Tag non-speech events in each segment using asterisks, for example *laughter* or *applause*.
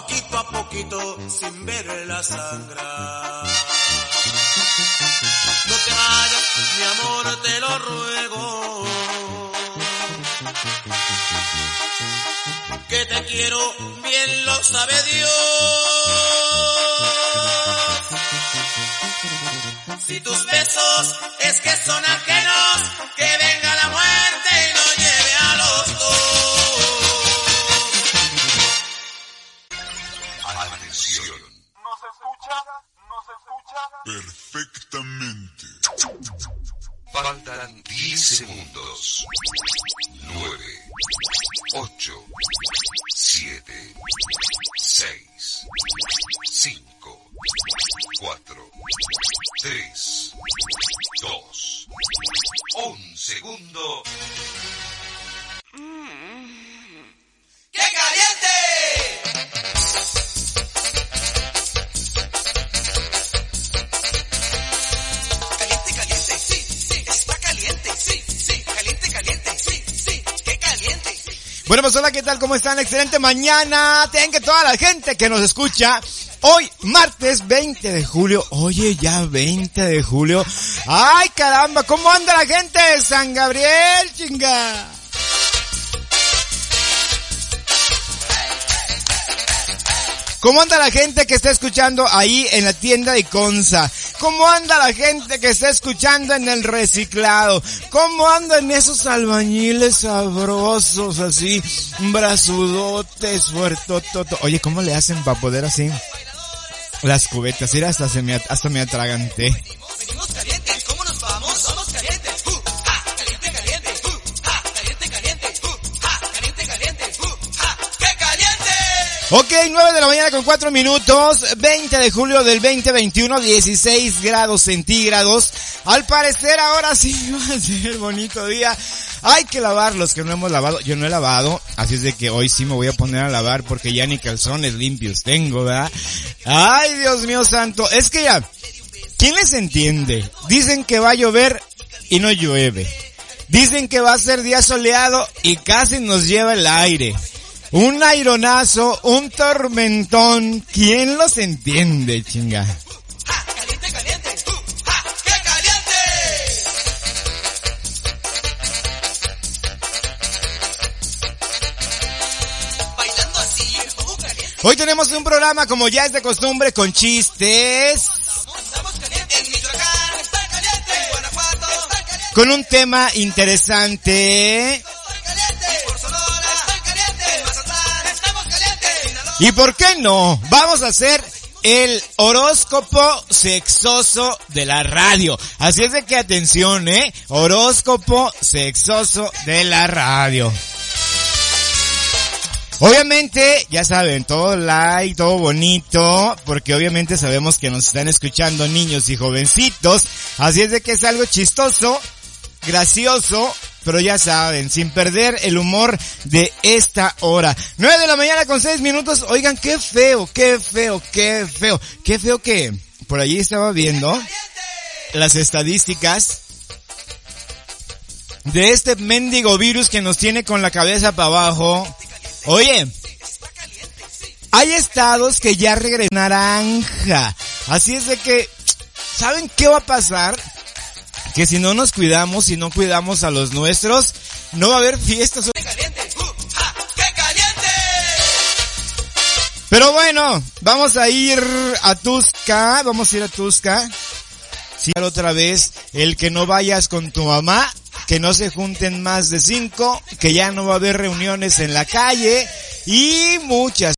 poquito a poquito, sin ver la sangrar. No te vayas, mi amor, te lo ruego. Que te quiero, bien lo sabe Dios. Si tus besos es que son ajenos, ¿Cómo están? Excelente mañana. Tengan toda la gente que nos escucha. Hoy, martes 20 de julio. Oye, ya 20 de julio. Ay, caramba, ¿cómo anda la gente de San Gabriel, chinga? ¿Cómo anda la gente que está escuchando ahí en la tienda de Conza? ¿Cómo anda la gente que está escuchando en el reciclado? ¿Cómo andan esos albañiles sabrosos así, brazudotes, fuertototo? Oye, ¿cómo le hacen para poder así? Las cubetas, mira, hasta se me, hasta me atraganté. Ok, 9 de la mañana con 4 minutos, 20 de julio del 2021, 16 grados centígrados. Al parecer ahora sí *laughs* va a ser bonito día. Hay que lavar los que no hemos lavado. Yo no he lavado, así es de que hoy sí me voy a poner a lavar porque ya ni calzones limpios tengo, ¿verdad? Ay, Dios mío santo. Es que ya, ¿quién les entiende? Dicen que va a llover y no llueve. Dicen que va a ser día soleado y casi nos lleva el aire. Un aironazo, un tormentón. ¿Quién los entiende, chinga? Hoy tenemos un programa como ya es de costumbre con chistes, con un tema interesante. ¿Y por qué no? Vamos a hacer el horóscopo sexoso de la radio. Así es de que atención, ¿eh? Horóscopo sexoso de la radio. Obviamente, ya saben, todo like, todo bonito, porque obviamente sabemos que nos están escuchando niños y jovencitos, así es de que es algo chistoso, gracioso, pero ya saben, sin perder el humor de esta hora. 9 de la mañana con 6 minutos, oigan, qué feo, qué feo, qué feo, qué feo que por allí estaba viendo las estadísticas de este mendigo virus que nos tiene con la cabeza para abajo. Oye, hay estados que ya regresan naranja. Así es de que, ¿saben qué va a pasar? Que si no nos cuidamos, si no cuidamos a los nuestros, no va a haber fiestas. caliente. Uh, ja, qué caliente. Pero bueno, vamos a ir a Tusca, vamos a ir a Tusca. Sí, otra vez, el que no vayas con tu mamá, que no se junten más de cinco, que ya no va a haber reuniones en la calle y muchas.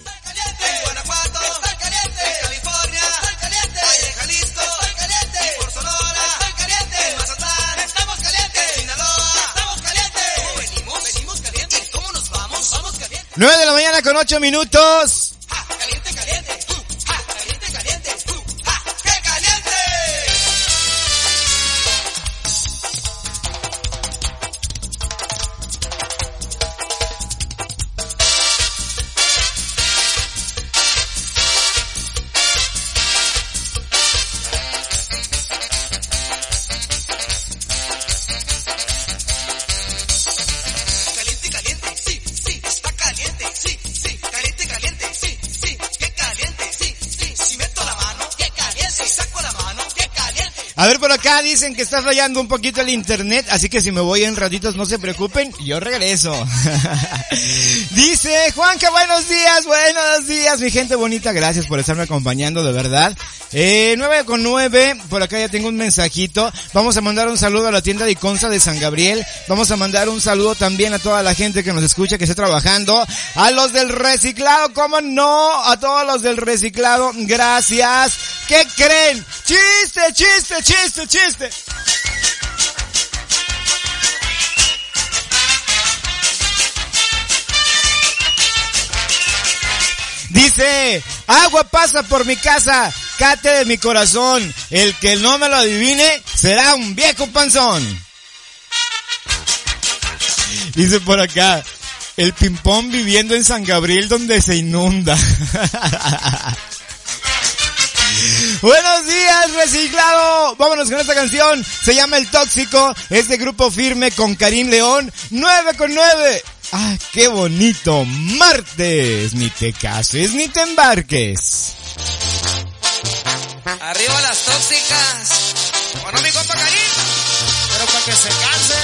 9 de la mañana con 8 minutos. A ver, por acá dicen que está fallando un poquito el internet, así que si me voy en ratitos no se preocupen, yo regreso. *laughs* Dice Juanca, buenos días, buenos días, mi gente bonita, gracias por estarme acompañando, de verdad. Eh, 9 con 9, por acá ya tengo un mensajito. Vamos a mandar un saludo a la tienda de Iconza de San Gabriel. Vamos a mandar un saludo también a toda la gente que nos escucha, que está trabajando. A los del reciclado, ¿cómo no? A todos los del reciclado, gracias. ¿Qué creen? Chiste, chiste, chiste, chiste. Dice, agua pasa por mi casa, cate de mi corazón. El que no me lo adivine será un viejo panzón. Dice por acá, el ping-pong viviendo en San Gabriel donde se inunda. *laughs* Buenos días, reciclado. Vámonos con esta canción. Se llama El Tóxico. Es de grupo firme con Karim León. 9 con 9. Ah, qué bonito. Martes. Ni te cases ni te embarques. Arriba las tóxicas. Bueno, mi compa Karim. Pero para que se canse.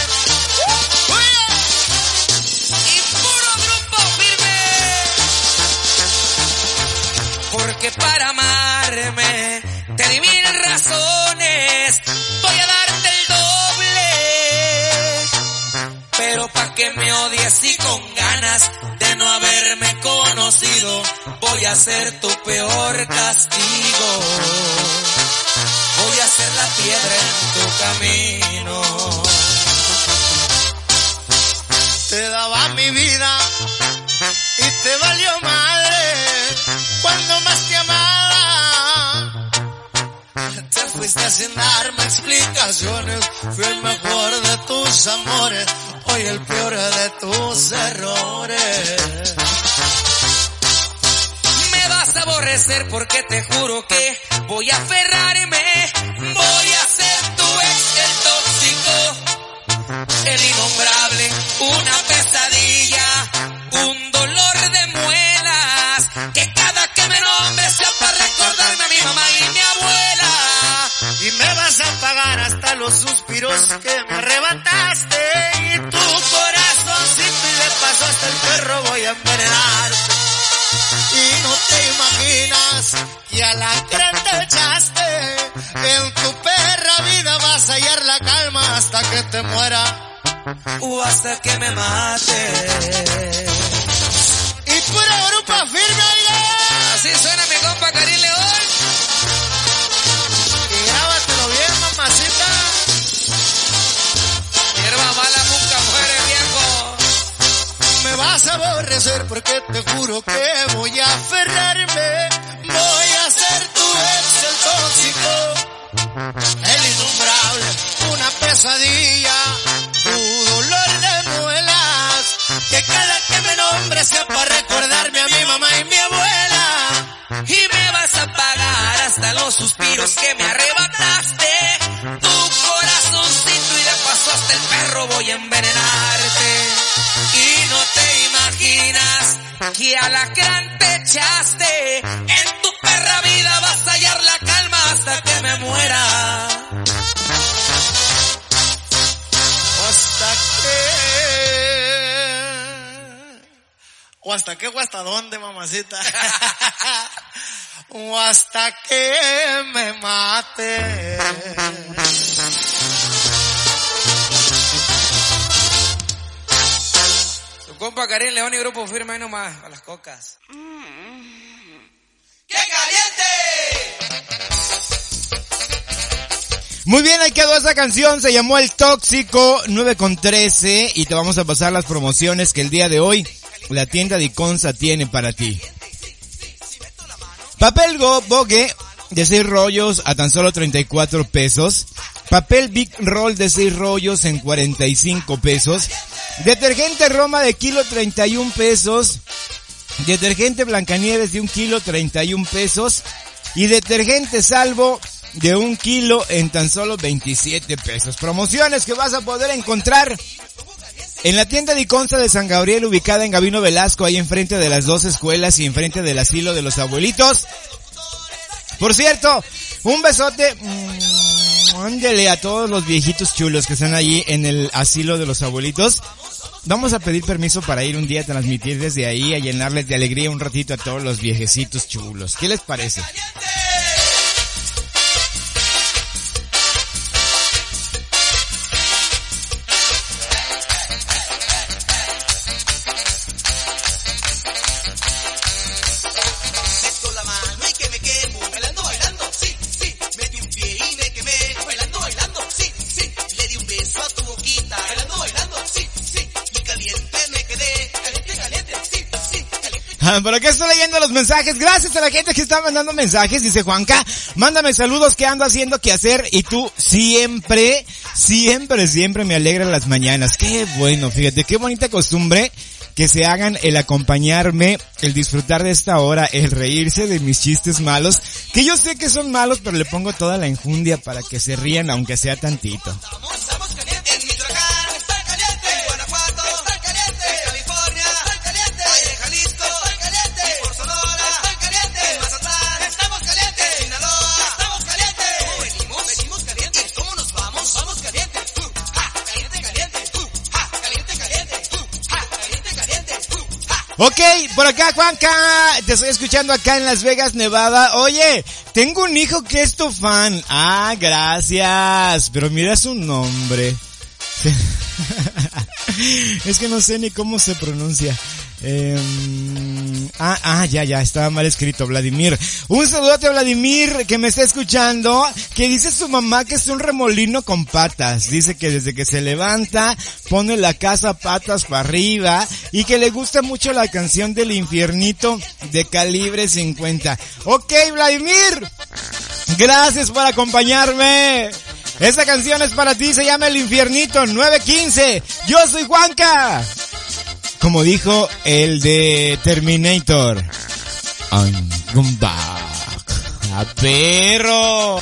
Y puro grupo firme. Porque para amarme te di mil razones. Voy a darte el doble. Pero pa' que me odies y con ganas de no haberme voy a ser tu peor castigo. Voy a ser la piedra en tu camino. Te daba mi vida y te valió madre cuando más te amaba. Te fuiste sin darme explicaciones, fui el mejor de tus amores, hoy el peor de tus errores. Vas a aborrecer porque te juro que voy a aferrarme, voy a ser tu ex el tóxico, el innombrable, una pesadilla, un dolor de muelas, que cada que me nombre sea para recordarme a mi mamá y mi abuela. Y me vas a pagar hasta los suspiros que me arrebataste y tu corazoncito y de paso hasta el perro voy a envenenarte. Y te imaginas que a la gran te echaste. En tu perra vida vas a hallar la calma hasta que te muera. O hasta que me mate. Y pura grupa firme, oiga. Así suena vas a aborrecer porque te juro que voy a aferrarme. Voy a ser tu ex el tóxico, el innombrable, una pesadilla, tu dolor de muelas. Que cada que me nombre sea para recordarme a mi mamá y mi abuela. Y me vas a pagar hasta los suspiros que me arrebataste. Tu corazoncito y de paso hasta el perro voy a envenenarte. Que a la gran te echaste. En tu perra vida vas a hallar la calma hasta que me muera. Hasta que... O hasta qué o hasta dónde, mamacita. *laughs* o hasta que me mate. Tu compa Karim León y Grupo Firme ahí nomás, a las cocas. ¡Qué caliente! Muy bien, ahí quedó esa canción, se llamó El Tóxico 9 con 13 y te vamos a pasar las promociones que el día de hoy la tienda de Iconza tiene para ti. Papel Go Bogue de 6 rollos a tan solo 34 pesos. Papel Big Roll de 6 rollos en 45 pesos. Detergente Roma de kilo 31 pesos. Detergente Blancanieves de un kilo 31 pesos. Y detergente Salvo de un kilo en tan solo 27 pesos. Promociones que vas a poder encontrar en la tienda de Iconza de San Gabriel, ubicada en Gabino Velasco, ahí enfrente de las dos escuelas y enfrente del asilo de los abuelitos. Por cierto, un besote. mm, Ándele a todos los viejitos chulos que están allí en el asilo de los abuelitos. Vamos a pedir permiso para ir un día a transmitir desde ahí, a llenarles de alegría un ratito a todos los viejecitos chulos. ¿Qué les parece? Mensajes. Gracias a la gente que está mandando mensajes. Dice Juanca, mándame saludos que ando haciendo que hacer. Y tú siempre, siempre, siempre me alegra las mañanas. Qué bueno, fíjate, qué bonita costumbre que se hagan el acompañarme, el disfrutar de esta hora, el reírse de mis chistes malos, que yo sé que son malos, pero le pongo toda la enjundia para que se rían, aunque sea tantito. Ok, por acá Juanca, te estoy escuchando acá en Las Vegas, Nevada. Oye, tengo un hijo que es tu fan. Ah, gracias. Pero mira su nombre. *laughs* es que no sé ni cómo se pronuncia. Em, ah, ah, ya, ya, estaba mal escrito, Vladimir. Un saludote a Vladimir que me está escuchando, que dice su mamá que es un remolino con patas. Dice que desde que se levanta, pone la casa patas para arriba y que le gusta mucho la canción del infiernito de calibre 50. Ok, Vladimir. Gracias por acompañarme. Esta canción es para ti, se llama El Infiernito 915. Yo soy Juanca. Como dijo el de Terminator. I'm back. A perro.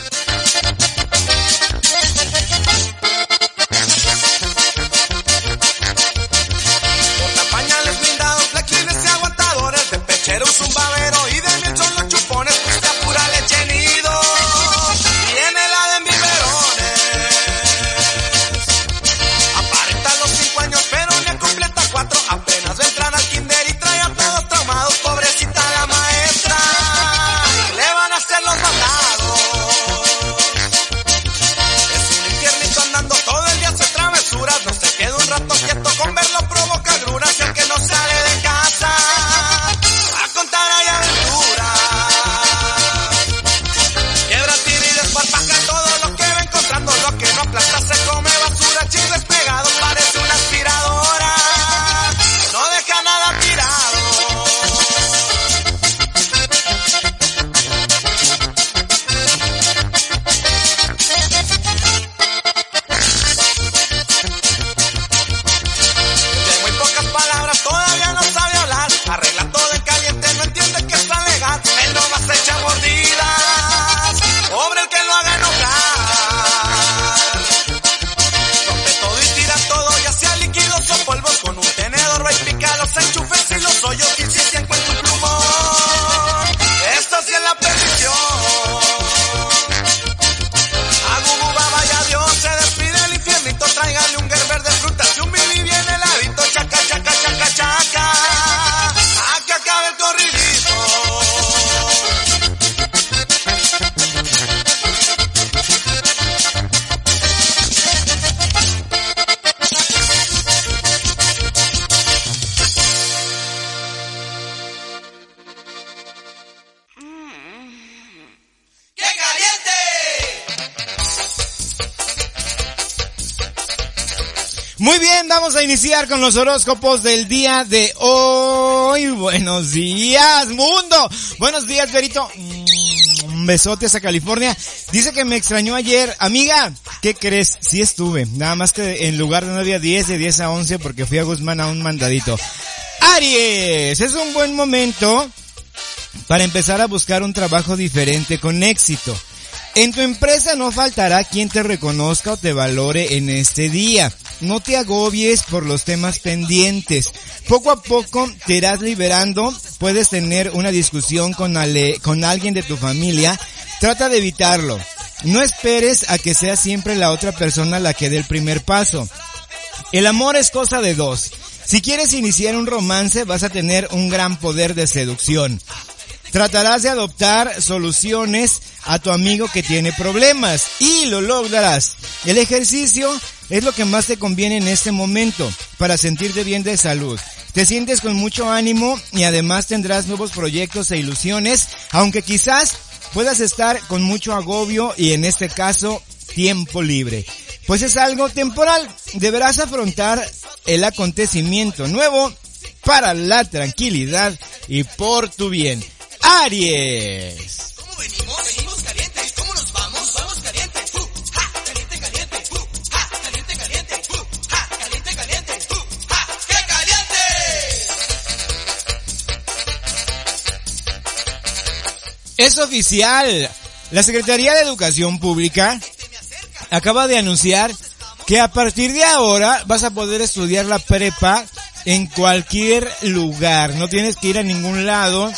Vamos a iniciar con los horóscopos del día de hoy. Buenos días, mundo. Buenos días, Berito. Mm, Un besote a California. Dice que me extrañó ayer. Amiga, ¿qué crees? Sí estuve. Nada más que en lugar de 9 a 10, de 10 a 11, porque fui a Guzmán a un mandadito. Aries, es un buen momento para empezar a buscar un trabajo diferente con éxito. En tu empresa no faltará quien te reconozca o te valore en este día. No te agobies por los temas pendientes. Poco a poco te irás liberando. Puedes tener una discusión con, con alguien de tu familia. Trata de evitarlo. No esperes a que sea siempre la otra persona la que dé el primer paso. El amor es cosa de dos. Si quieres iniciar un romance vas a tener un gran poder de seducción. Tratarás de adoptar soluciones a tu amigo que tiene problemas y lo lograrás. El ejercicio es lo que más te conviene en este momento para sentirte bien de salud. Te sientes con mucho ánimo y además tendrás nuevos proyectos e ilusiones, aunque quizás puedas estar con mucho agobio y en este caso tiempo libre. Pues es algo temporal. Deberás afrontar el acontecimiento nuevo para la tranquilidad y por tu bien. Aries. ¿Cómo venimos? Venimos calientes. ¿Cómo nos vamos? Vamos calientes. Uh, ja, caliente, caliente. Uh, ja, caliente, caliente. Uh, ja, caliente, caliente. Uh, ja, ¡qué caliente! Es oficial. La Secretaría de Educación Pública acaba de anunciar que a partir de ahora vas a poder estudiar la prepa en cualquier lugar. No tienes que ir a ningún lado.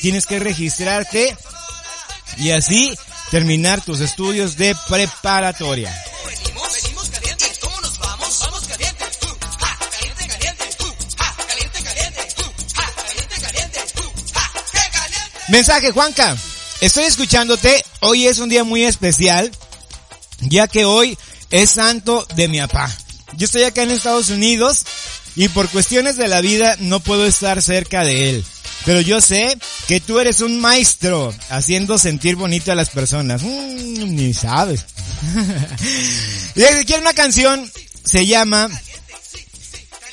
Tienes que registrarte y así terminar tus estudios de preparatoria. Mensaje Juanca, estoy escuchándote. Hoy es un día muy especial, ya que hoy es santo de mi papá. Yo estoy acá en Estados Unidos y por cuestiones de la vida no puedo estar cerca de él. Pero yo sé que tú eres un maestro haciendo sentir bonito a las personas. Mm, ni sabes. *laughs* y si quiere una canción, se llama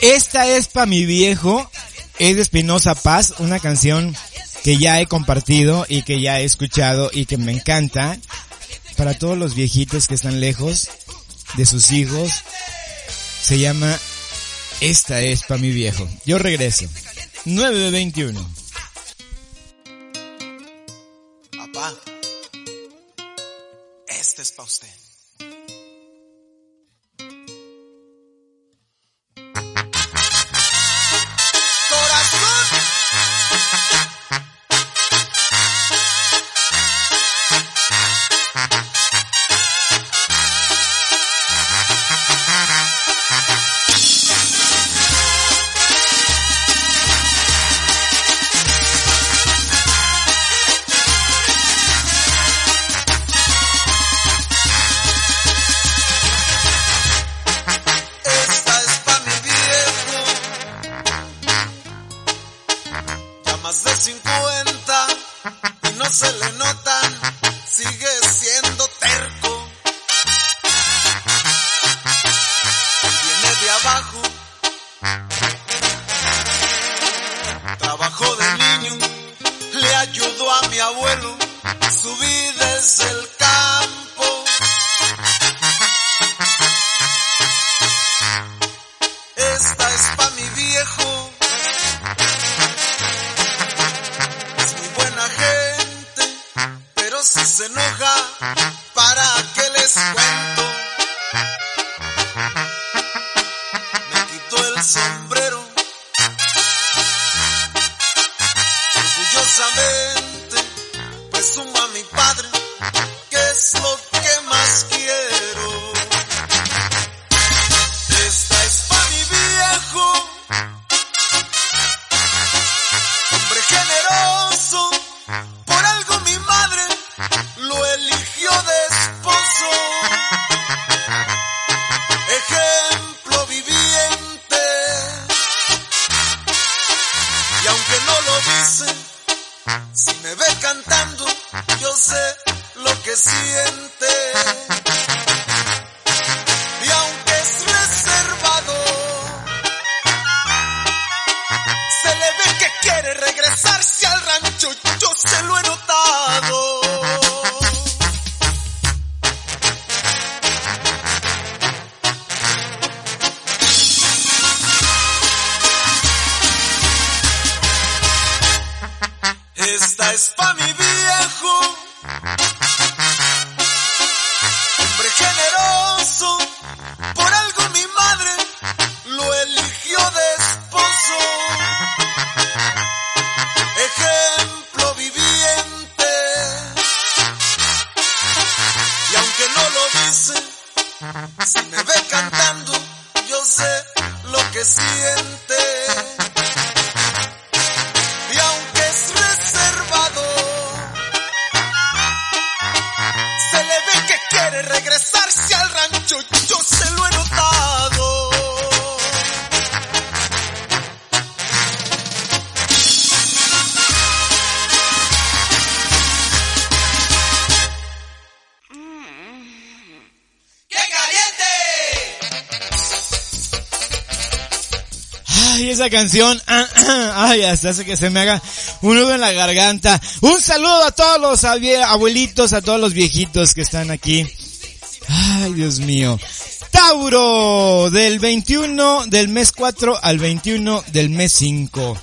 Esta es pa' mi viejo. Es de Espinosa Paz, una canción que ya he compartido y que ya he escuchado y que me encanta. Para todos los viejitos que están lejos de sus hijos, se llama Esta es pa' mi viejo. Yo regreso. 9 de 21. Este es Ay, esa canción, ay, hasta hace que se me haga un nudo en la garganta. Un saludo a todos los abuelitos, a todos los viejitos que están aquí. Ay, Dios mío. Tauro, del 21 del mes 4 al 21 del mes 5.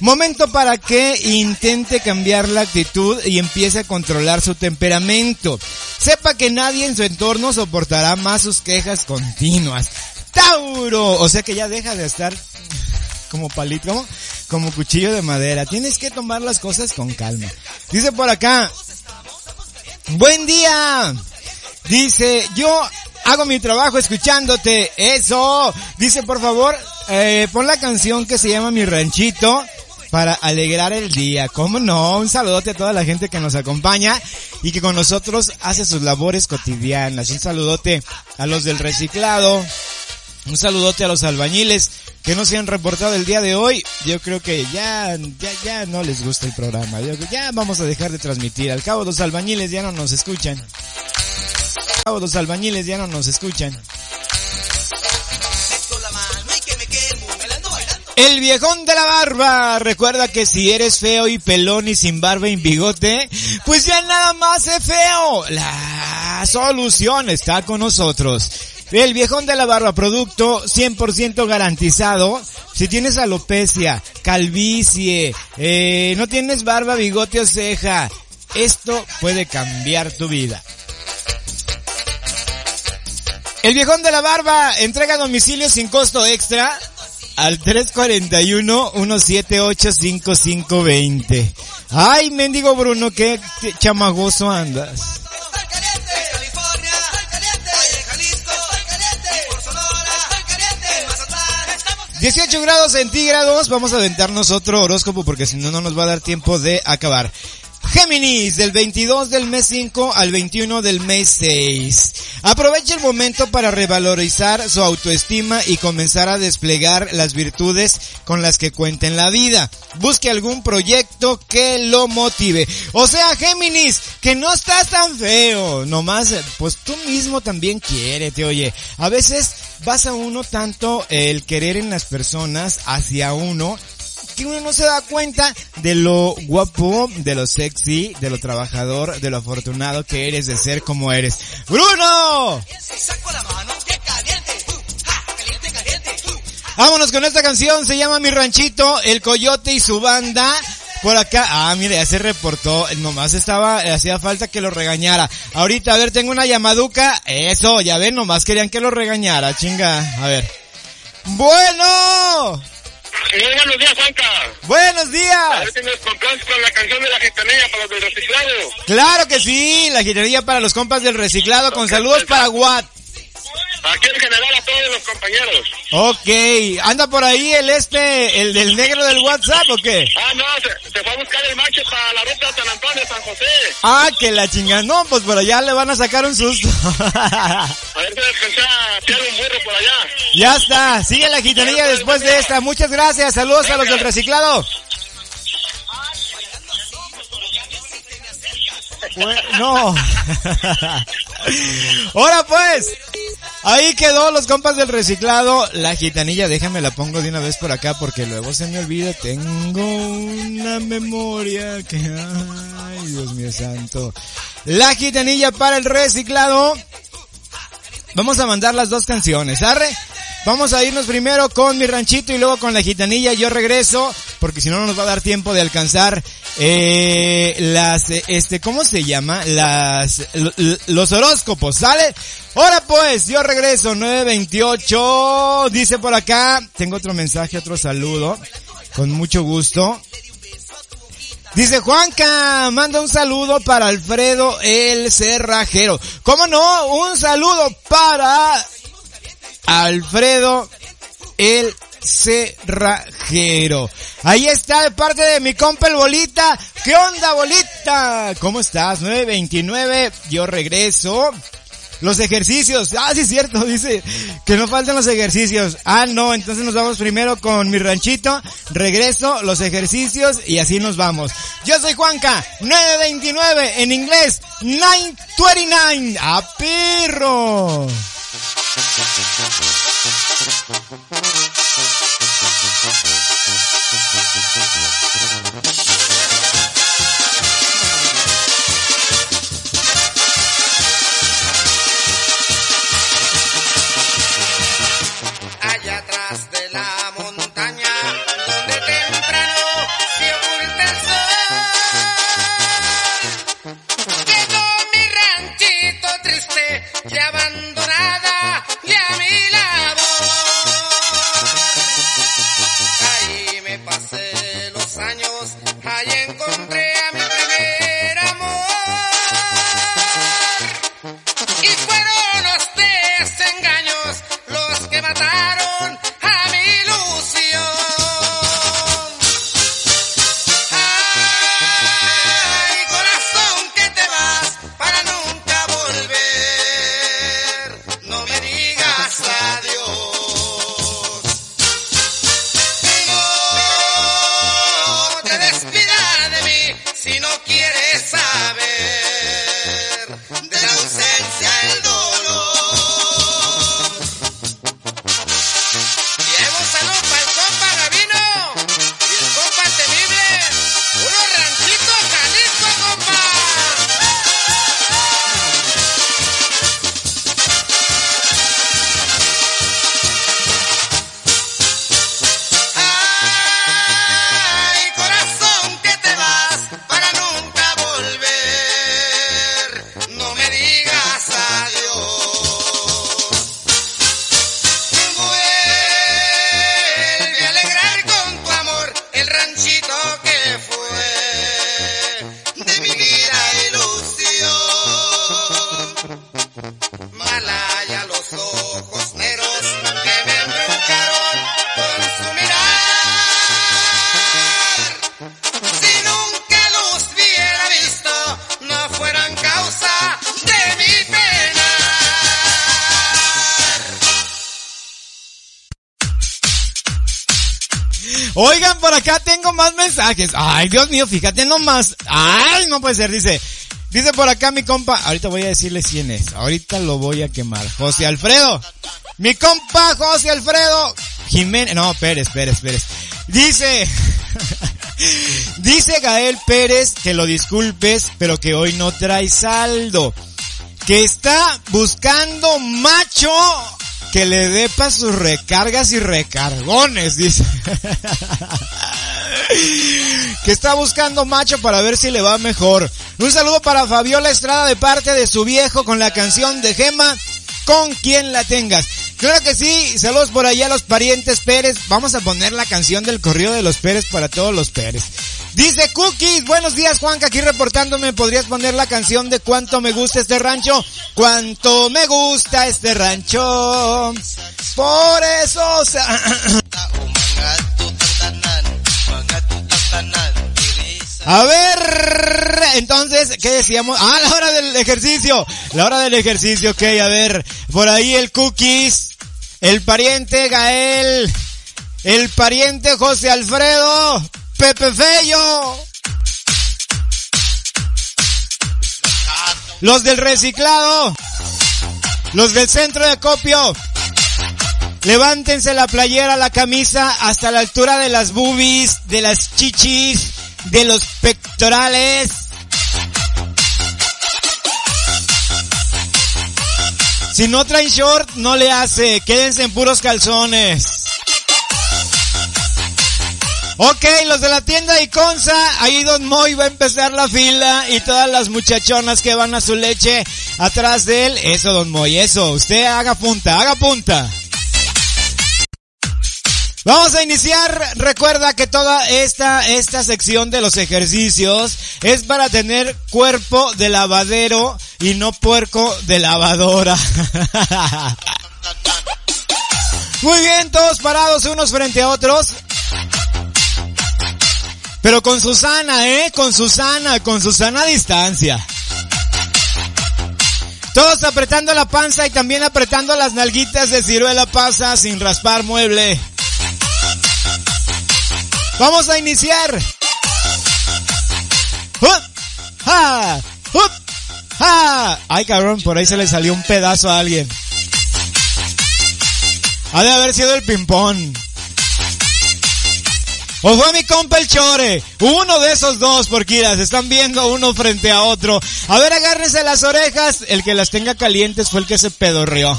Momento para que intente cambiar la actitud y empiece a controlar su temperamento. Sepa que nadie en su entorno soportará más sus quejas continuas. Tauro, o sea que ya deja de estar como palito, como, cuchillo de madera. Tienes que tomar las cosas con calma. Dice por acá, buen día. Dice, yo hago mi trabajo escuchándote. Eso. Dice, por favor, eh, pon la canción que se llama Mi Ranchito para alegrar el día. ¿Cómo no? Un saludote a toda la gente que nos acompaña y que con nosotros hace sus labores cotidianas. Un saludote a los del reciclado. Un saludote a los albañiles que no se han reportado el día de hoy. Yo creo que ya, ya, ya no les gusta el programa. Ya vamos a dejar de transmitir. Al cabo los albañiles ya no nos escuchan. Al cabo los albañiles ya no nos escuchan. El viejón de la barba. Recuerda que si eres feo y pelón y sin barba y bigote, pues ya nada más es feo. La solución está con nosotros. El viejón de la barba, producto 100% garantizado. Si tienes alopecia, calvicie, eh, no tienes barba, bigote o ceja, esto puede cambiar tu vida. El viejón de la barba entrega a domicilio sin costo extra al 341-178-5520. Ay, mendigo Bruno, qué chamagoso andas. 18 grados centígrados, vamos a aventarnos otro horóscopo porque si no, no nos va a dar tiempo de acabar. Géminis, del 22 del mes 5 al 21 del mes 6. Aproveche el momento para revalorizar su autoestima y comenzar a desplegar las virtudes con las que cuenta en la vida. Busque algún proyecto que lo motive. O sea, Géminis, que no estás tan feo. Nomás, pues tú mismo también quiérete, oye. A veces basa uno tanto el querer en las personas hacia uno que uno no se da cuenta de lo guapo, de lo sexy, de lo trabajador, de lo afortunado que eres de ser como eres. ¡Bruno! Vámonos con esta canción, se llama Mi Ranchito, El Coyote y su banda. Por acá, ah, mire, ya se reportó, nomás estaba, hacía falta que lo regañara. Ahorita, a ver, tengo una llamaduca, eso, ya ven, nomás querían que lo regañara, chinga, a ver. Bueno, Sí, buenos días, Juanca. buenos A días. ver si nos compras con la canción de la gitanilla para los del reciclado. Claro que sí, la gitanería para los compas del reciclado, con saludos para Watt. Aquí en general a todos los compañeros. Ok, anda por ahí el este, el del negro del WhatsApp o qué? Ah, no, se, se fue a buscar el macho para la ruta de San Antonio, San José. Ah, que la chinga, no, pues por allá le van a sacar un susto. *laughs* A ver si a pillar un burro por allá. ya está, sigue la gitanilla después de esta. Muchas gracias, saludos a los del reciclado. No. *laughs* Ahora pues, ahí quedó los compas del reciclado. La gitanilla, déjame la pongo de una vez por acá porque luego se me olvida. Tengo una memoria que, ay, Dios mío santo. La gitanilla para el reciclado. Vamos a mandar las dos canciones, ¿arre? Vamos a irnos primero con mi ranchito y luego con la gitanilla. Yo regreso porque si no no nos va a dar tiempo de alcanzar eh, las, este, ¿cómo se llama? Las, lo- lo- los horóscopos, ¿sale? Ahora pues, yo regreso, 928, dice por acá, tengo otro mensaje, otro saludo, con mucho gusto. Dice Juanca, manda un saludo para Alfredo el Cerrajero. ¿Cómo no? Un saludo para Alfredo el Cerrajero. Ahí está de parte de mi compa el Bolita. ¿Qué onda, Bolita? ¿Cómo estás? 929. Yo regreso. Los ejercicios. Ah, sí es cierto, dice que no faltan los ejercicios. Ah, no, entonces nos vamos primero con mi ranchito, regreso, los ejercicios y así nos vamos. Yo soy Juanca, 929 en inglés, 929. ¡A perro! Atrás Oigan, por acá tengo más mensajes. Ay, Dios mío, fíjate nomás. Ay, no puede ser, dice. Dice por acá mi compa, ahorita voy a decirle quién es. Ahorita lo voy a quemar. José Alfredo. Mi compa José Alfredo. Jiménez, no, Pérez, Pérez, Pérez. Dice, *laughs* dice Gael Pérez que lo disculpes, pero que hoy no trae saldo. Que está buscando macho que le dé para sus recargas y recargones, dice. que está buscando macho para ver si le va mejor. Un saludo para Fabiola Estrada de parte de su viejo con la canción de Gema, con quien la tengas. Claro que sí, saludos por allá a los parientes Pérez. Vamos a poner la canción del corrido de los Pérez para todos los Pérez. Dice Cookies, buenos días Juanca, aquí reportándome, ¿podrías poner la canción de cuánto me gusta este rancho? Cuánto me gusta este rancho. Por eso, se- *clears throat* A ver, entonces, ¿qué decíamos? Ah, la hora del ejercicio. La hora del ejercicio, ok, a ver. Por ahí el Cookies, el pariente Gael, el pariente José Alfredo, Pepe Fello. Los del reciclado. Los del centro de copio. Levántense la playera, la camisa hasta la altura de las boobies, de las chichis, de los pectorales. Si no traen short, no le hace. Quédense en puros calzones. Ok, los de la tienda Iconza, ahí Don Moy va a empezar la fila y todas las muchachonas que van a su leche atrás de él. Eso, Don Moy, eso. Usted haga punta, haga punta. Vamos a iniciar. Recuerda que toda esta, esta sección de los ejercicios es para tener cuerpo de lavadero y no puerco de lavadora. *laughs* Muy bien, todos parados unos frente a otros. Pero con Susana, ¿eh? Con Susana, con Susana a distancia. Todos apretando la panza y también apretando las nalguitas de ciruela pasa sin raspar mueble. Vamos a iniciar. ¡Hup! ¡Ja! ¡Hup! ¡Ja! Ay cabrón, por ahí se le salió un pedazo a alguien. Ha de haber sido el ping-pong. O fue mi compa el chore. Uno de esos dos, porque se están viendo uno frente a otro. A ver, agárrense las orejas. El que las tenga calientes fue el que se pedorreó.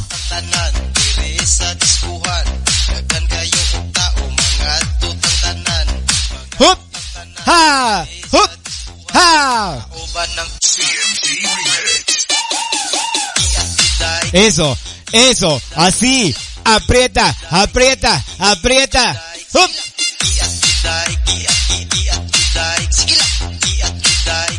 Eso, eso, así. Aprieta, aprieta, aprieta. ¡Hup!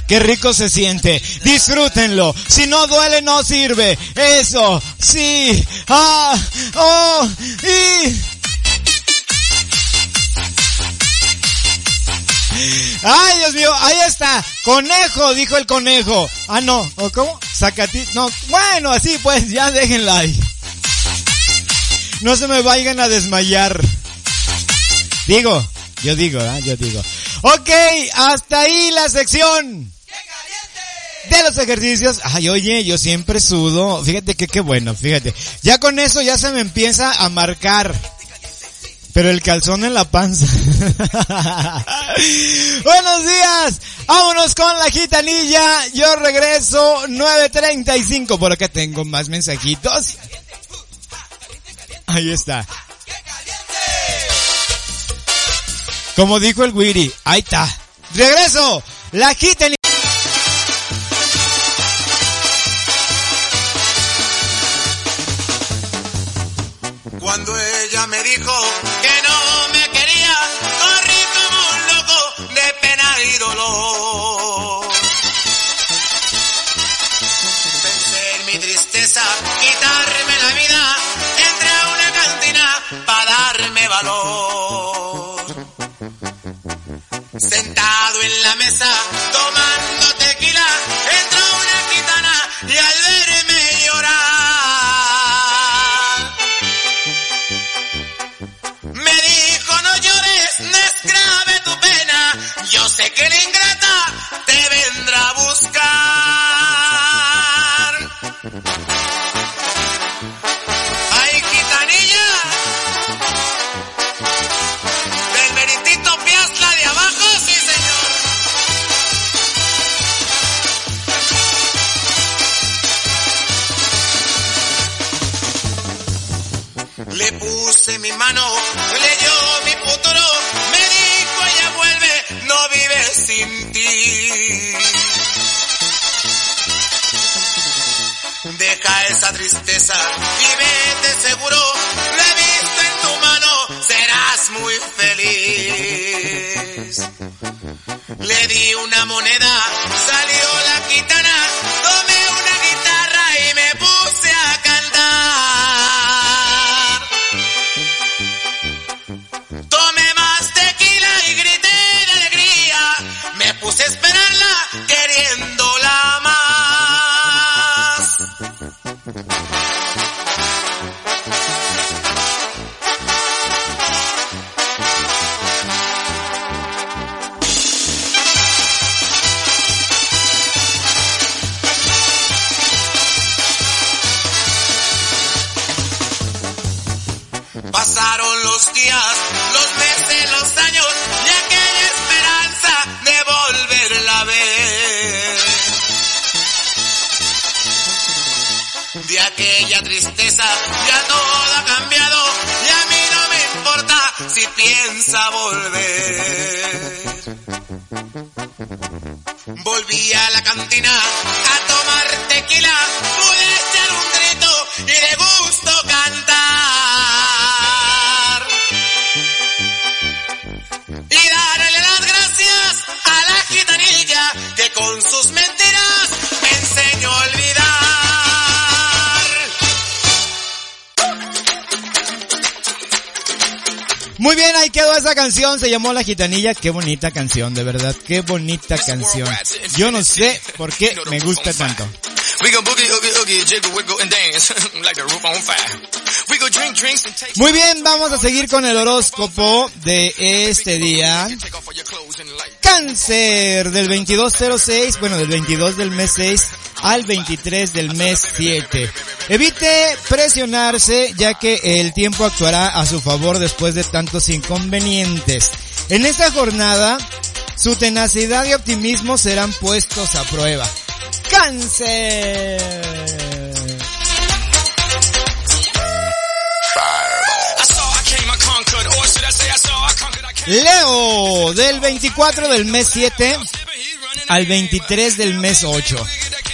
Qué rico se siente. Disfrútenlo. Si no duele, no sirve. Eso. Sí. Ah. Oh. Y. *laughs* Ay, Dios mío. Ahí está. Conejo, dijo el conejo. Ah, no. ¿O cómo? Sacati. No. Bueno, así pues. Ya déjenla ahí. No se me vayan a desmayar. Digo. Yo digo, ¿ah? Yo digo. Ok, hasta ahí la sección de los ejercicios. Ay, oye, yo siempre sudo. Fíjate que qué bueno, fíjate. Ya con eso ya se me empieza a marcar. Pero el calzón en la panza. *laughs* Buenos días. Vámonos con la gitanilla. Yo regreso 9.35. Por acá tengo más mensajitos. Ahí está. Como dijo el Wiri. Ahí está. Regreso. La gitanilla. Cuando ella me dijo dolor. En mi tristeza, quitarme la vida, entré a una cantina para darme valor. Sentado en la mesa, yo sé que la ingrata esa tristeza Volví a la cantina a tomar tequila, pude echar un grito y de Muy bien, ahí quedó esa canción, se llamó La Gitanilla, qué bonita canción, de verdad, qué bonita canción. Yo no sé por qué me gusta tanto. Muy bien, vamos a seguir con el horóscopo de este día. Cáncer del 2206, bueno, del 22 del mes 6 al 23 del mes 7. Evite presionarse ya que el tiempo actuará a su favor después de tantos inconvenientes. En esta jornada, su tenacidad y optimismo serán puestos a prueba. Cáncer. Leo, del 24 del mes 7 al 23 del mes 8.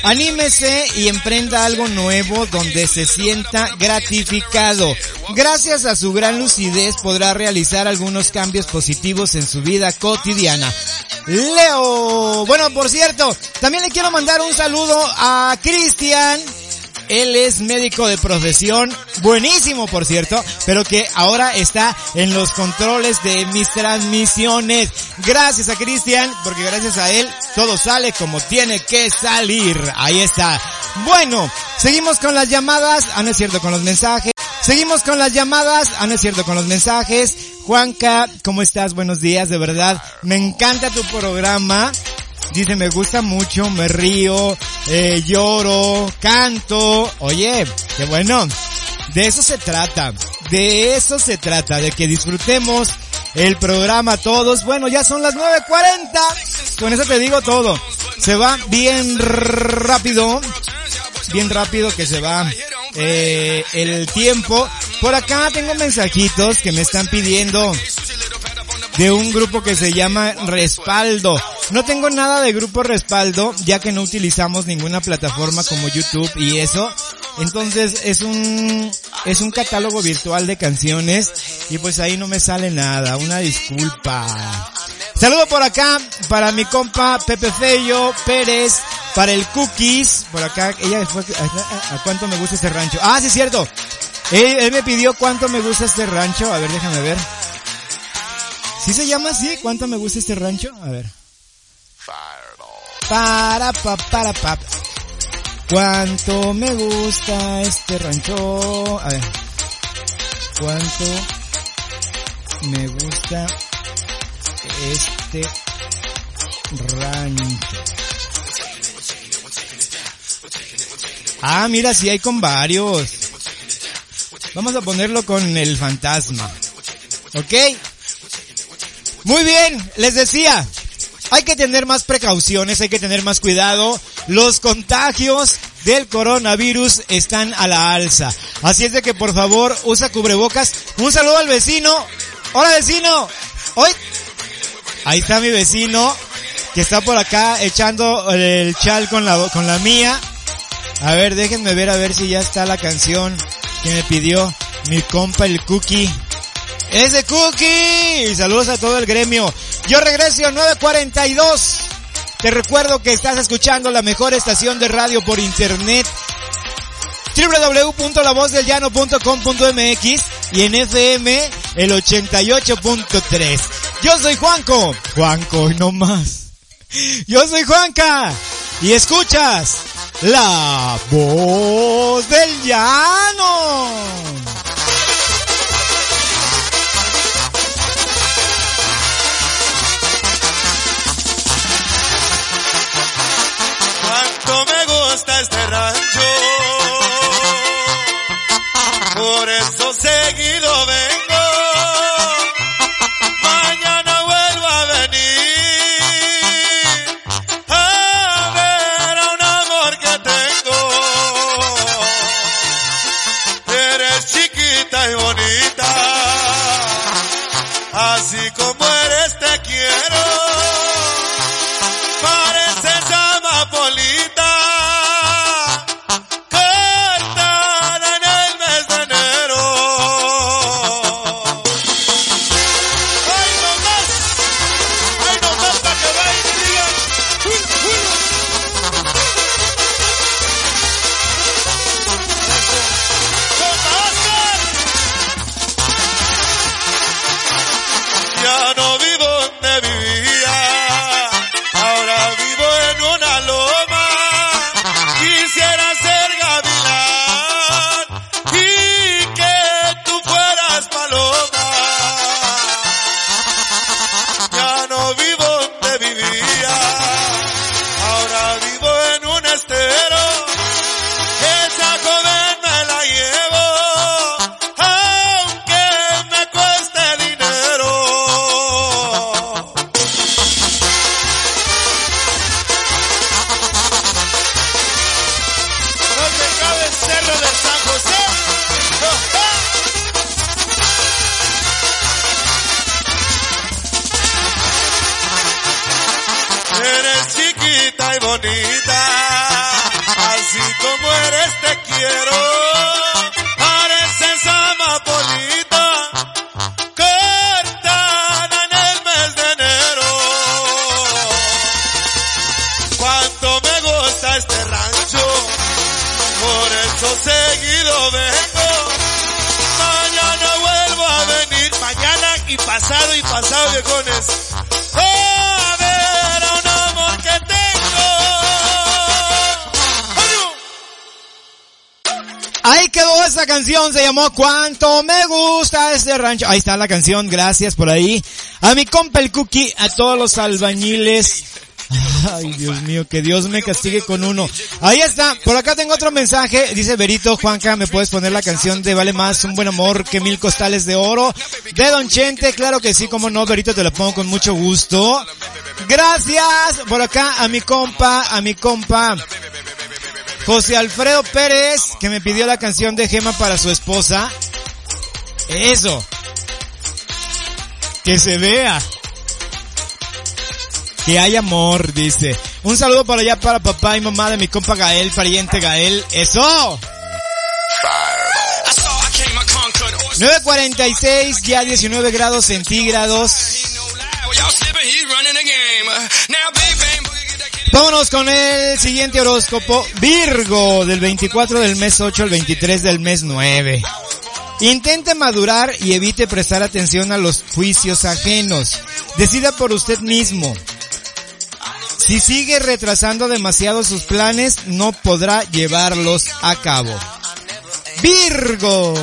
Anímese y emprenda algo nuevo donde se sienta gratificado. Gracias a su gran lucidez podrá realizar algunos cambios positivos en su vida cotidiana. Leo. Bueno, por cierto, también le quiero mandar un saludo a Cristian. Él es médico de profesión, buenísimo por cierto, pero que ahora está en los controles de mis transmisiones. Gracias a Cristian, porque gracias a él todo sale como tiene que salir. Ahí está. Bueno, seguimos con las llamadas. Ah, no es cierto, con los mensajes. Seguimos con las llamadas. Ah, no es cierto, con los mensajes. Juanca, ¿cómo estás? Buenos días, de verdad. Me encanta tu programa. Dice, me gusta mucho, me río, eh, lloro, canto. Oye, qué bueno. De eso se trata. De eso se trata. De que disfrutemos el programa todos. Bueno, ya son las 9.40. Con eso te digo todo. Se va bien rápido. Bien rápido que se va eh, el tiempo. Por acá tengo mensajitos que me están pidiendo de un grupo que se llama Respaldo. No tengo nada de grupo Respaldo, ya que no utilizamos ninguna plataforma como YouTube y eso. Entonces es un, es un catálogo virtual de canciones y pues ahí no me sale nada. Una disculpa. Saludo por acá para mi compa Pepe Fello Pérez, para el Cookies, por acá, ella fue, a, cuánto me gusta este rancho. Ah, sí es cierto. Él, él me pidió cuánto me gusta este rancho. A ver, déjame ver. ¿Sí se llama así? ¿Cuánto me gusta este rancho? A ver. Para pa para pa. ¿Cuánto me gusta este rancho? A ver. ¿Cuánto me gusta este rancho? Ah, mira, sí hay con varios. Vamos a ponerlo con el fantasma. ¿Ok? Muy bien, les decía, hay que tener más precauciones, hay que tener más cuidado. Los contagios del coronavirus están a la alza. Así es de que por favor usa cubrebocas. Un saludo al vecino. Hola vecino. Hoy, ahí está mi vecino que está por acá echando el chal con la, con la mía. A ver, déjenme ver a ver si ya está la canción que me pidió mi compa el Cookie. ¡Ese Cookie! Saludos a todo el gremio. Yo regreso a 942. Te recuerdo que estás escuchando la mejor estación de radio por internet www.lavozdelllano.com.mx y en FM el 88.3. Yo soy Juanco. Juanco, no más. Yo soy Juanca. Y escuchas la voz del llano. Cuánto me gusta este rancho. Por eso seguido vengo. Rancho. Ahí está la canción, gracias por ahí. A mi compa el Cookie, a todos los albañiles. Ay, Dios mío, que Dios me castigue con uno. Ahí está, por acá tengo otro mensaje. Dice Berito, Juanca, ¿me puedes poner la canción de Vale Más un buen amor que mil costales de oro? De Don Chente, claro que sí, como no, Berito, te la pongo con mucho gusto. Gracias, por acá a mi compa, a mi compa. José Alfredo Pérez, que me pidió la canción de Gema para su esposa. Eso. Que se vea. Que hay amor, dice. Un saludo para allá para papá y mamá de mi compa Gael, pariente Gael. ¡Eso! 9.46, ya 19 grados centígrados. Vámonos con el siguiente horóscopo. Virgo, del 24 del mes 8 al 23 del mes 9. Intente madurar y evite prestar atención a los juicios ajenos. Decida por usted mismo. Si sigue retrasando demasiado sus planes, no podrá llevarlos a cabo. Virgo.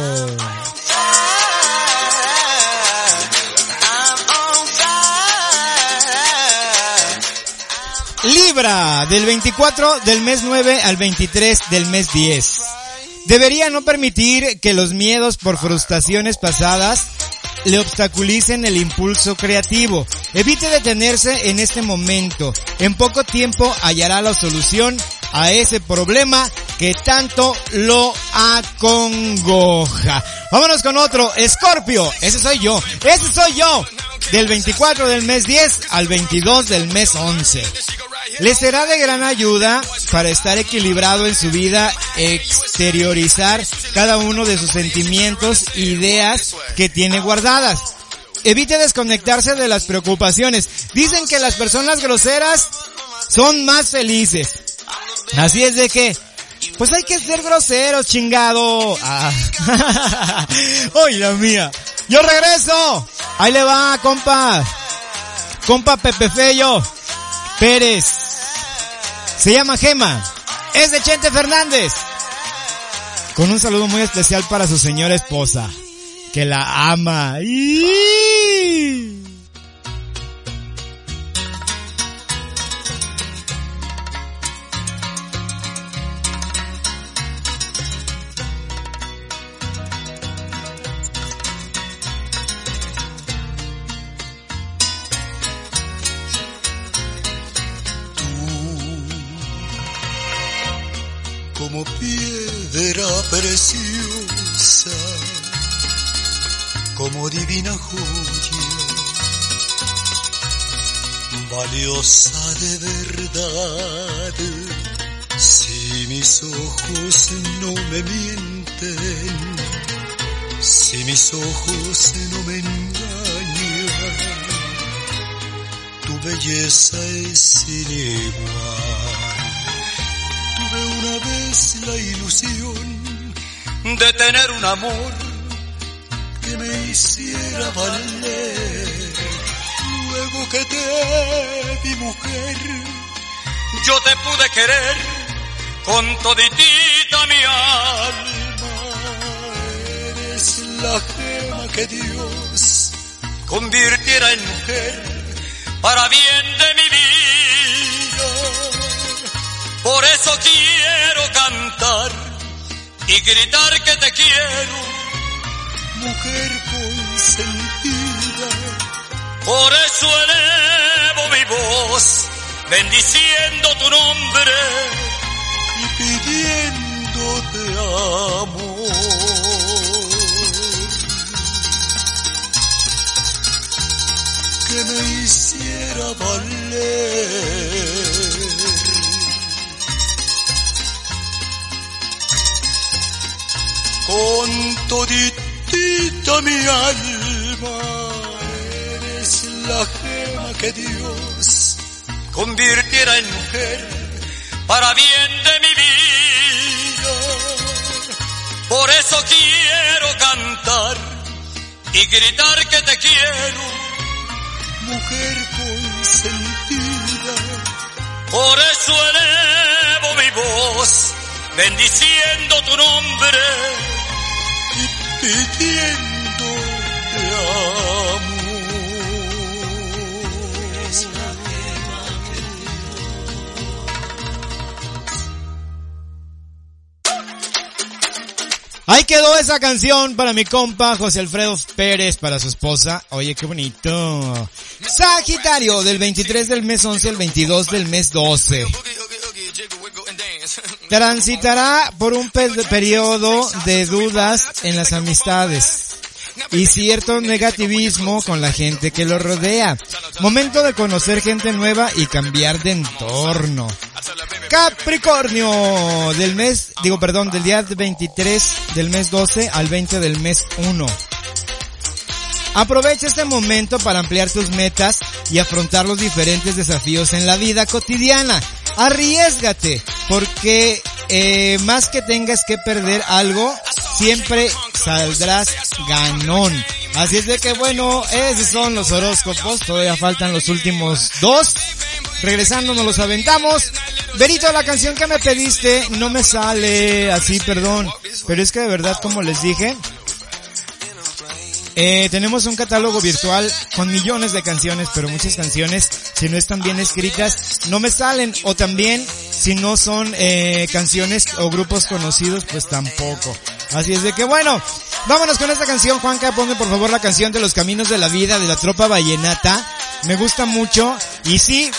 Libra, del 24 del mes 9 al 23 del mes 10. Debería no permitir que los miedos por frustraciones pasadas le obstaculicen el impulso creativo. Evite detenerse en este momento. En poco tiempo hallará la solución a ese problema que tanto lo acongoja. Vámonos con otro, Escorpio. Ese soy yo. Ese soy yo. Del 24 del mes 10 al 22 del mes 11. Le será de gran ayuda para estar equilibrado en su vida, exteriorizar cada uno de sus sentimientos, ideas que tiene guardadas. Evite desconectarse de las preocupaciones. Dicen que las personas groseras son más felices. Así es de que, pues hay que ser groseros, chingado. Ah. *laughs* La mía. Yo regreso. Ahí le va, compa. Compa Pepe Fello. Pérez. Se llama Gema. Es de Chente Fernández. Con un saludo muy especial para su señora esposa. Que la ama. Valiosa de verdad. Si mis ojos no me mienten, si mis ojos no me engañan, tu belleza es sin igual tuve una vez la ilusión de tener un amor que me hiciera valer. Luego que te vi mujer, yo te pude querer con toditita mi alma. Eres la gema que Dios convirtiera en mujer para bien de mi vida. Por eso quiero cantar y gritar que te quiero, mujer consentida. Por eso elevo mi voz, bendiciendo tu nombre y pidiéndote amor. Que me hiciera valer con toditita mi alma. La gema que Dios convirtiera en mujer para bien de mi vida. Por eso quiero cantar y gritar que te quiero, mujer consentida. Por eso elevo mi voz, bendiciendo tu nombre y pidiendo te amo. Ahí quedó esa canción para mi compa José Alfredo Pérez, para su esposa. Oye, qué bonito. Sagitario, del 23 del mes 11 al 22 del mes 12. Transitará por un pe- periodo de dudas en las amistades y cierto negativismo con la gente que lo rodea. Momento de conocer gente nueva y cambiar de entorno. Capricornio, del mes, digo perdón, del día 23 del mes 12 al 20 del mes 1. Aprovecha este momento para ampliar tus metas y afrontar los diferentes desafíos en la vida cotidiana. Arriesgate, porque eh, más que tengas que perder algo, siempre saldrás ganón. Así es de que bueno, esos son los horóscopos, todavía faltan los últimos dos. Regresando nos los aventamos. Berito, la canción que me pediste no me sale así, perdón. Pero es que de verdad, como les dije, eh, tenemos un catálogo virtual con millones de canciones, pero muchas canciones, si no están bien escritas, no me salen. O también, si no son eh, canciones o grupos conocidos, pues tampoco. Así es de que bueno, vámonos con esta canción. Juanca, ponme por favor la canción de los caminos de la vida de la tropa vallenata. Me gusta mucho. Y sí,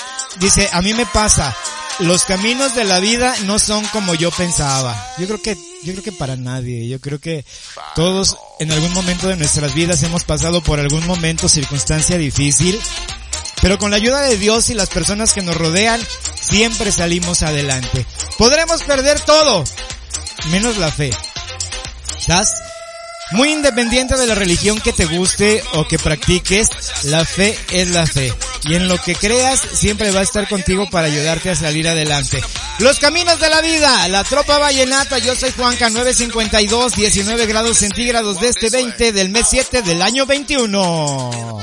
dice, a mí me pasa. Los caminos de la vida no son como yo pensaba. Yo creo que, yo creo que para nadie. Yo creo que todos en algún momento de nuestras vidas hemos pasado por algún momento, circunstancia difícil. Pero con la ayuda de Dios y las personas que nos rodean, siempre salimos adelante. Podremos perder todo, menos la fe. ¿Estás? Muy independiente de la religión que te guste o que practiques, la fe es la fe. Y en lo que creas siempre va a estar contigo para ayudarte a salir adelante. Los caminos de la vida, la tropa vallenata, yo soy Juanca 952, 19 grados centígrados de este 20 del mes 7 del año 21.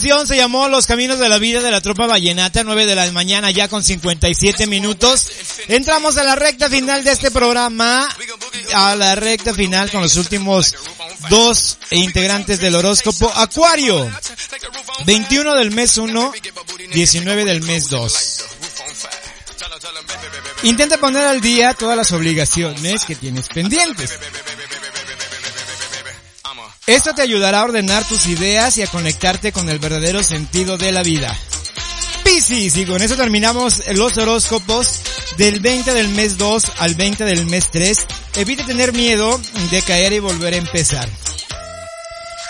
Canción, se llamó Los Caminos de la Vida de la Tropa Vallenata, 9 de la mañana ya con 57 minutos. Entramos a la recta final de este programa, a la recta final con los últimos dos integrantes del horóscopo Acuario. 21 del mes 1, 19 del mes 2. Intenta poner al día todas las obligaciones que tienes pendientes. Esto te ayudará a ordenar tus ideas y a conectarte con el verdadero sentido de la vida. Piscis, y con eso terminamos los horóscopos del 20 del mes 2 al 20 del mes 3. Evite tener miedo de caer y volver a empezar.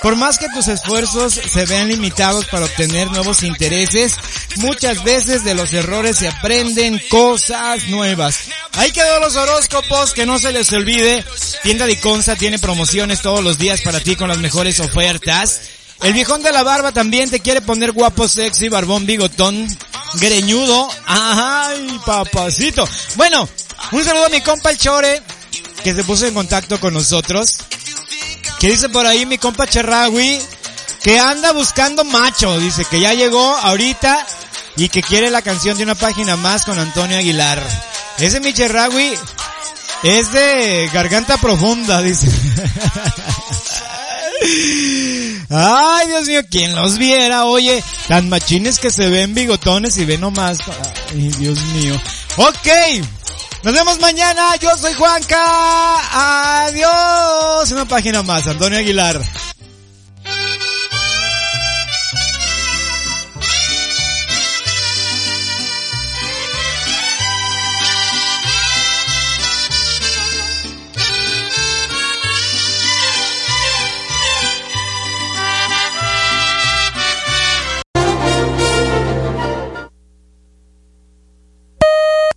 Por más que tus esfuerzos se vean limitados para obtener nuevos intereses, muchas veces de los errores se aprenden cosas nuevas. Ahí quedó los horóscopos, que no se les olvide. Tienda de Consa tiene promociones todos los días para ti con las mejores ofertas. El viejón de la barba también te quiere poner guapo, sexy, barbón, bigotón, greñudo. Ay, papacito. Bueno, un saludo a mi compa el Chore, que se puso en contacto con nosotros. Que dice por ahí mi compa Cherragui, que anda buscando macho. Dice que ya llegó ahorita y que quiere la canción de una página más con Antonio Aguilar. Ese mi Cherragui es de garganta profunda, dice. *laughs* Ay, Dios mío, ¿quién los viera? Oye, tan machines que se ven bigotones y ven nomás. Ay, Dios mío. Ok. Nos vemos mañana. Yo soy Juanca. Adiós. Una página más. Antonio Aguilar.